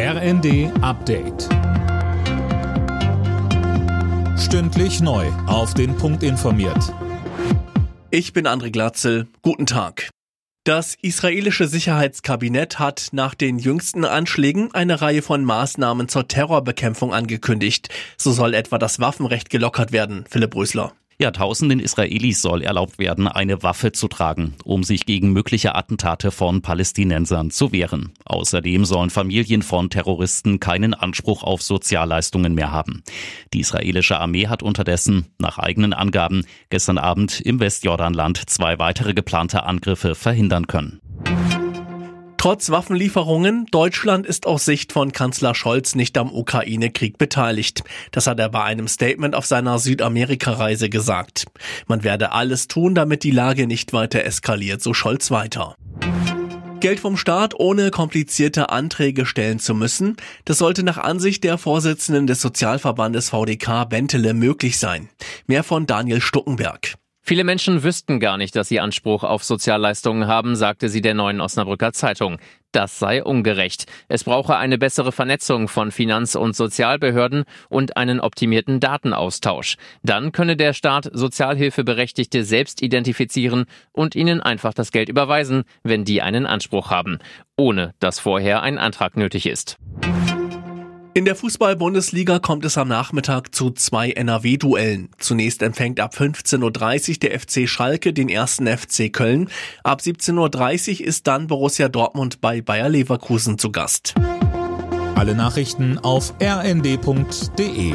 RND Update. Stündlich neu. Auf den Punkt informiert. Ich bin André Glatzel. Guten Tag. Das israelische Sicherheitskabinett hat nach den jüngsten Anschlägen eine Reihe von Maßnahmen zur Terrorbekämpfung angekündigt. So soll etwa das Waffenrecht gelockert werden. Philipp Rösler. Ja, tausenden Israelis soll erlaubt werden, eine Waffe zu tragen, um sich gegen mögliche Attentate von Palästinensern zu wehren. Außerdem sollen Familien von Terroristen keinen Anspruch auf Sozialleistungen mehr haben. Die israelische Armee hat unterdessen, nach eigenen Angaben, gestern Abend im Westjordanland zwei weitere geplante Angriffe verhindern können. Trotz Waffenlieferungen, Deutschland ist aus Sicht von Kanzler Scholz nicht am Ukraine-Krieg beteiligt. Das hat er bei einem Statement auf seiner Südamerika-Reise gesagt. Man werde alles tun, damit die Lage nicht weiter eskaliert, so Scholz weiter. Geld vom Staat ohne komplizierte Anträge stellen zu müssen, das sollte nach Ansicht der Vorsitzenden des Sozialverbandes VDK Bentele möglich sein. Mehr von Daniel Stuckenberg. Viele Menschen wüssten gar nicht, dass sie Anspruch auf Sozialleistungen haben, sagte sie der neuen Osnabrücker Zeitung. Das sei ungerecht. Es brauche eine bessere Vernetzung von Finanz- und Sozialbehörden und einen optimierten Datenaustausch. Dann könne der Staat Sozialhilfeberechtigte selbst identifizieren und ihnen einfach das Geld überweisen, wenn die einen Anspruch haben, ohne dass vorher ein Antrag nötig ist. In der Fußball-Bundesliga kommt es am Nachmittag zu zwei NRW-Duellen. Zunächst empfängt ab 15.30 Uhr der FC Schalke den ersten FC Köln. Ab 17.30 Uhr ist dann Borussia Dortmund bei Bayer Leverkusen zu Gast. Alle Nachrichten auf rnd.de